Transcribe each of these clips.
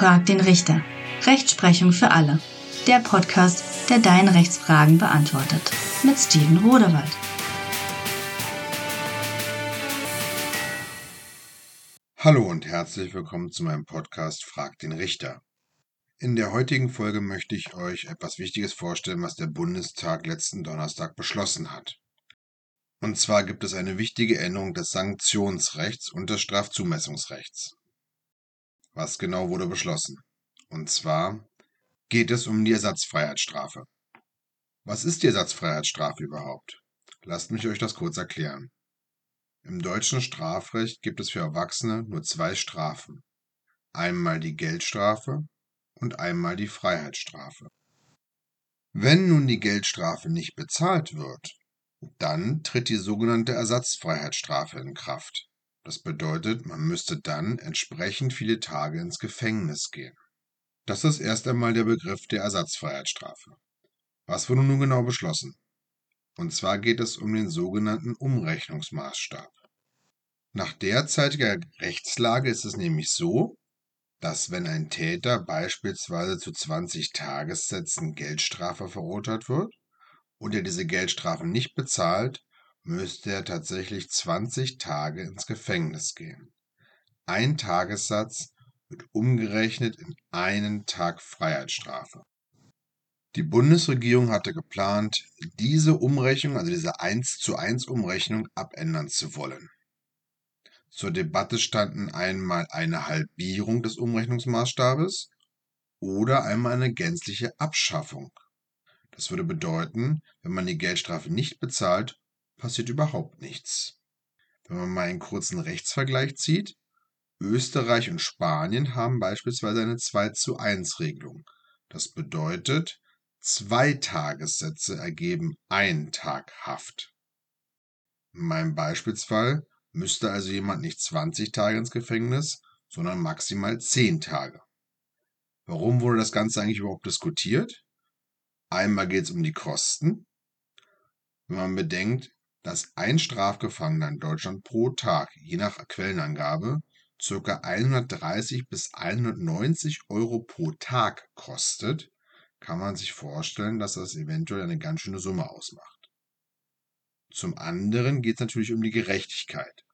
Frag den Richter. Rechtsprechung für alle. Der Podcast, der deine Rechtsfragen beantwortet. Mit Steven Rodewald. Hallo und herzlich willkommen zu meinem Podcast Frag den Richter. In der heutigen Folge möchte ich euch etwas Wichtiges vorstellen, was der Bundestag letzten Donnerstag beschlossen hat. Und zwar gibt es eine wichtige Änderung des Sanktionsrechts und des Strafzumessungsrechts. Was genau wurde beschlossen? Und zwar geht es um die Ersatzfreiheitsstrafe. Was ist die Ersatzfreiheitsstrafe überhaupt? Lasst mich euch das kurz erklären. Im deutschen Strafrecht gibt es für Erwachsene nur zwei Strafen. Einmal die Geldstrafe und einmal die Freiheitsstrafe. Wenn nun die Geldstrafe nicht bezahlt wird, dann tritt die sogenannte Ersatzfreiheitsstrafe in Kraft. Das bedeutet, man müsste dann entsprechend viele Tage ins Gefängnis gehen. Das ist erst einmal der Begriff der Ersatzfreiheitsstrafe. Was wurde nun genau beschlossen? Und zwar geht es um den sogenannten Umrechnungsmaßstab. Nach derzeitiger Rechtslage ist es nämlich so, dass wenn ein Täter beispielsweise zu 20 Tagessätzen Geldstrafe verurteilt wird und er diese Geldstrafe nicht bezahlt, müsste er tatsächlich 20 Tage ins Gefängnis gehen. Ein Tagessatz wird umgerechnet in einen Tag Freiheitsstrafe. Die Bundesregierung hatte geplant, diese Umrechnung, also diese 1 zu 1 Umrechnung, abändern zu wollen. Zur Debatte standen einmal eine Halbierung des Umrechnungsmaßstabes oder einmal eine gänzliche Abschaffung. Das würde bedeuten, wenn man die Geldstrafe nicht bezahlt, passiert überhaupt nichts. Wenn man mal einen kurzen Rechtsvergleich zieht, Österreich und Spanien haben beispielsweise eine 2 zu 1 Regelung. Das bedeutet, zwei Tagessätze ergeben einen Tag Haft. In meinem Beispielsfall müsste also jemand nicht 20 Tage ins Gefängnis, sondern maximal 10 Tage. Warum wurde das Ganze eigentlich überhaupt diskutiert? Einmal geht es um die Kosten. Wenn man bedenkt, dass ein Strafgefangener in Deutschland pro Tag, je nach Quellenangabe, ca. 130 bis 190 Euro pro Tag kostet, kann man sich vorstellen, dass das eventuell eine ganz schöne Summe ausmacht. Zum anderen geht es natürlich um die Gerechtigkeit.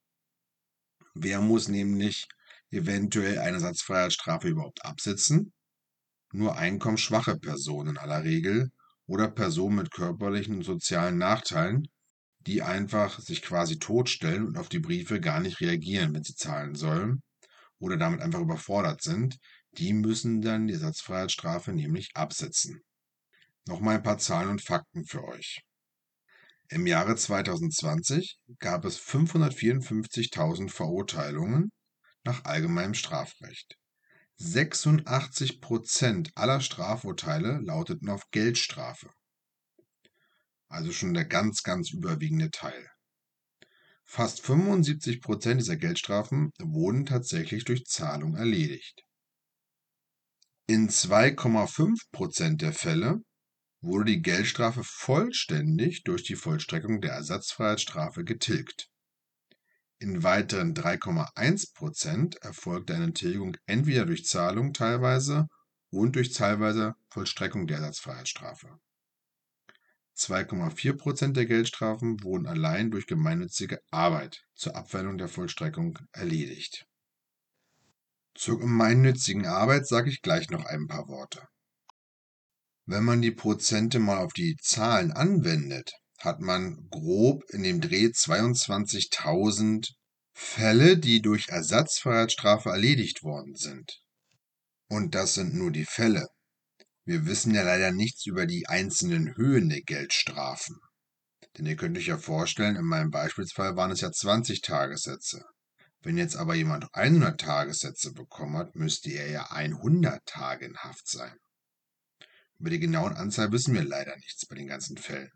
Wer muss nämlich eventuell eine Satzfreiheitsstrafe überhaupt absitzen? Nur einkommensschwache Personen in aller Regel oder Personen mit körperlichen und sozialen Nachteilen, die einfach sich quasi totstellen und auf die Briefe gar nicht reagieren, wenn sie zahlen sollen oder damit einfach überfordert sind, die müssen dann die Ersatzfreiheitsstrafe nämlich absetzen. Nochmal ein paar Zahlen und Fakten für euch. Im Jahre 2020 gab es 554.000 Verurteilungen nach allgemeinem Strafrecht. 86 Prozent aller Strafurteile lauteten auf Geldstrafe also schon der ganz, ganz überwiegende Teil. Fast 75 Prozent dieser Geldstrafen wurden tatsächlich durch Zahlung erledigt. In 2,5 Prozent der Fälle wurde die Geldstrafe vollständig durch die Vollstreckung der Ersatzfreiheitsstrafe getilgt. In weiteren 3,1 Prozent erfolgte eine Tilgung entweder durch Zahlung teilweise und durch teilweise Vollstreckung der Ersatzfreiheitsstrafe. 2,4 Prozent der Geldstrafen wurden allein durch gemeinnützige Arbeit zur Abwendung der Vollstreckung erledigt. Zur gemeinnützigen Arbeit sage ich gleich noch ein paar Worte. Wenn man die Prozente mal auf die Zahlen anwendet, hat man grob in dem Dreh 22.000 Fälle, die durch Ersatzfreiheitsstrafe erledigt worden sind. Und das sind nur die Fälle. Wir wissen ja leider nichts über die einzelnen Höhen der Geldstrafen. Denn ihr könnt euch ja vorstellen, in meinem Beispielsfall waren es ja 20 Tagessätze. Wenn jetzt aber jemand 100 Tagessätze bekommen hat, müsste er ja 100 Tage in Haft sein. Über die genauen Anzahl wissen wir leider nichts bei den ganzen Fällen.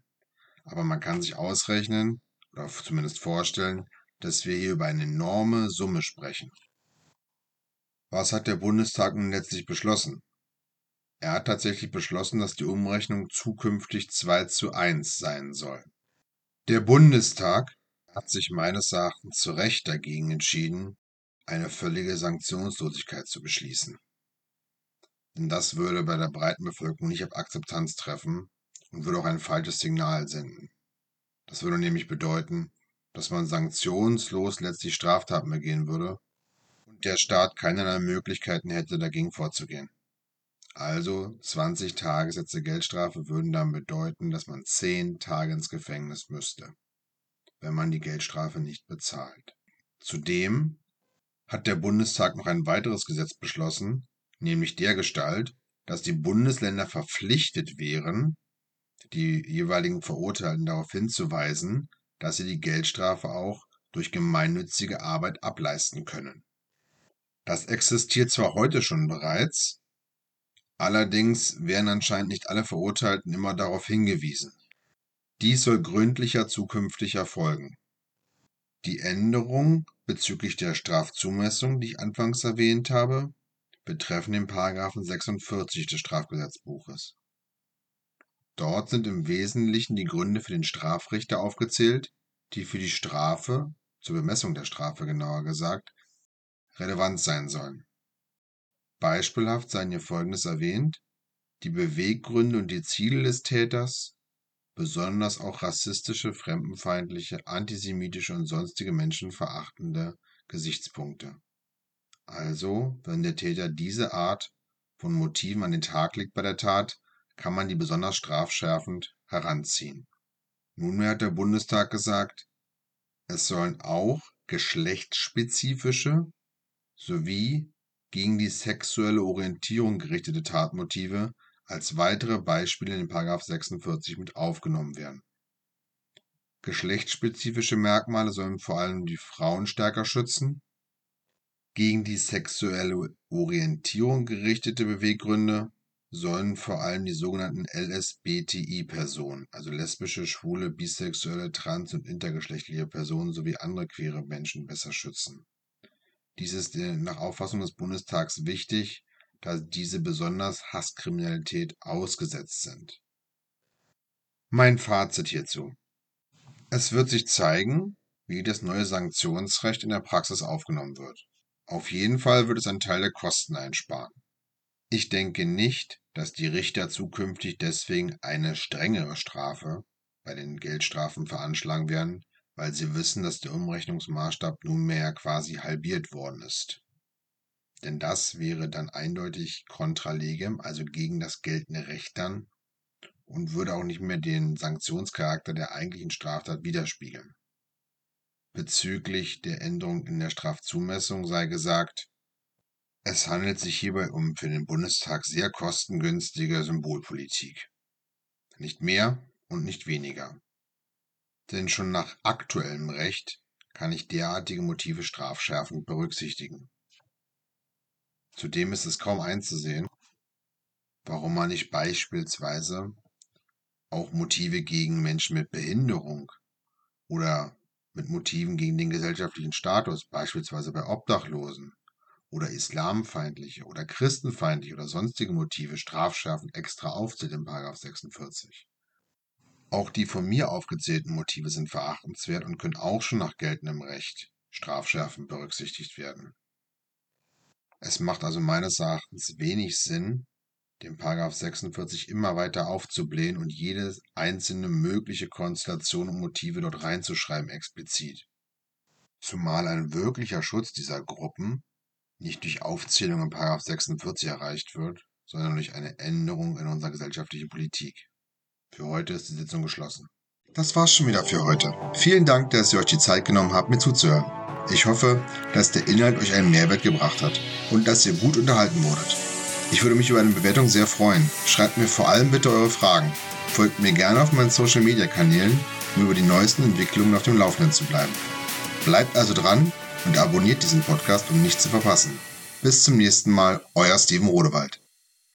Aber man kann sich ausrechnen, oder zumindest vorstellen, dass wir hier über eine enorme Summe sprechen. Was hat der Bundestag nun letztlich beschlossen? Er hat tatsächlich beschlossen, dass die Umrechnung zukünftig 2 zu 1 sein soll. Der Bundestag hat sich meines Erachtens zu Recht dagegen entschieden, eine völlige Sanktionslosigkeit zu beschließen. Denn das würde bei der breiten Bevölkerung nicht auf Akzeptanz treffen und würde auch ein falsches Signal senden. Das würde nämlich bedeuten, dass man sanktionslos letztlich Straftaten begehen würde und der Staat keinerlei Möglichkeiten hätte, dagegen vorzugehen. Also 20 Tagessätze Geldstrafe würden dann bedeuten, dass man 10 Tage ins Gefängnis müsste, wenn man die Geldstrafe nicht bezahlt. Zudem hat der Bundestag noch ein weiteres Gesetz beschlossen, nämlich der Gestalt, dass die Bundesländer verpflichtet wären, die jeweiligen Verurteilten darauf hinzuweisen, dass sie die Geldstrafe auch durch gemeinnützige Arbeit ableisten können. Das existiert zwar heute schon bereits, allerdings werden anscheinend nicht alle Verurteilten immer darauf hingewiesen. Dies soll gründlicher zukünftig erfolgen. Die Änderung bezüglich der Strafzumessung, die ich anfangs erwähnt habe, betreffen den Paragraphen 46 des Strafgesetzbuches. Dort sind im Wesentlichen die Gründe für den Strafrichter aufgezählt, die für die Strafe, zur Bemessung der Strafe genauer gesagt, relevant sein sollen. Beispielhaft seien hier Folgendes erwähnt: die Beweggründe und die Ziele des Täters, besonders auch rassistische, fremdenfeindliche, antisemitische und sonstige menschenverachtende Gesichtspunkte. Also, wenn der Täter diese Art von Motiven an den Tag legt bei der Tat, kann man die besonders strafschärfend heranziehen. Nunmehr hat der Bundestag gesagt, es sollen auch geschlechtsspezifische sowie gegen die sexuelle Orientierung gerichtete Tatmotive als weitere Beispiele in den 46 mit aufgenommen werden. Geschlechtsspezifische Merkmale sollen vor allem die Frauen stärker schützen. Gegen die sexuelle Orientierung gerichtete Beweggründe sollen vor allem die sogenannten LSBTI-Personen, also lesbische, schwule, bisexuelle, trans- und intergeschlechtliche Personen sowie andere queere Menschen besser schützen. Dies ist nach Auffassung des Bundestags wichtig, da diese besonders Hasskriminalität ausgesetzt sind. Mein Fazit hierzu. Es wird sich zeigen, wie das neue Sanktionsrecht in der Praxis aufgenommen wird. Auf jeden Fall wird es einen Teil der Kosten einsparen. Ich denke nicht, dass die Richter zukünftig deswegen eine strengere Strafe bei den Geldstrafen veranschlagen werden, weil sie wissen, dass der Umrechnungsmaßstab nunmehr quasi halbiert worden ist. Denn das wäre dann eindeutig contra legem, also gegen das geltende Recht dann, und würde auch nicht mehr den Sanktionscharakter der eigentlichen Straftat widerspiegeln. Bezüglich der Änderung in der Strafzumessung sei gesagt, es handelt sich hierbei um für den Bundestag sehr kostengünstige Symbolpolitik. Nicht mehr und nicht weniger. Denn schon nach aktuellem Recht kann ich derartige Motive strafschärfend berücksichtigen. Zudem ist es kaum einzusehen, warum man nicht beispielsweise auch Motive gegen Menschen mit Behinderung oder mit Motiven gegen den gesellschaftlichen Status, beispielsweise bei Obdachlosen, oder islamfeindliche oder christenfeindliche oder sonstige Motive strafschärfend extra aufzählt in 46. Auch die von mir aufgezählten Motive sind verachtenswert und können auch schon nach geltendem Recht strafschärfend berücksichtigt werden. Es macht also meines Erachtens wenig Sinn, den 46 immer weiter aufzublähen und jede einzelne mögliche Konstellation und Motive dort reinzuschreiben explizit. Zumal ein wirklicher Schutz dieser Gruppen nicht durch Aufzählung in 46 erreicht wird, sondern durch eine Änderung in unserer gesellschaftlichen Politik. Für heute ist die Sitzung geschlossen. Das war's schon wieder für heute. Vielen Dank, dass ihr euch die Zeit genommen habt, mir zuzuhören. Ich hoffe, dass der Inhalt euch einen Mehrwert gebracht hat und dass ihr gut unterhalten wurdet. Ich würde mich über eine Bewertung sehr freuen. Schreibt mir vor allem bitte eure Fragen. Folgt mir gerne auf meinen Social Media Kanälen, um über die neuesten Entwicklungen auf dem Laufenden zu bleiben. Bleibt also dran und abonniert diesen Podcast, um nichts zu verpassen. Bis zum nächsten Mal, euer Steven Rodewald.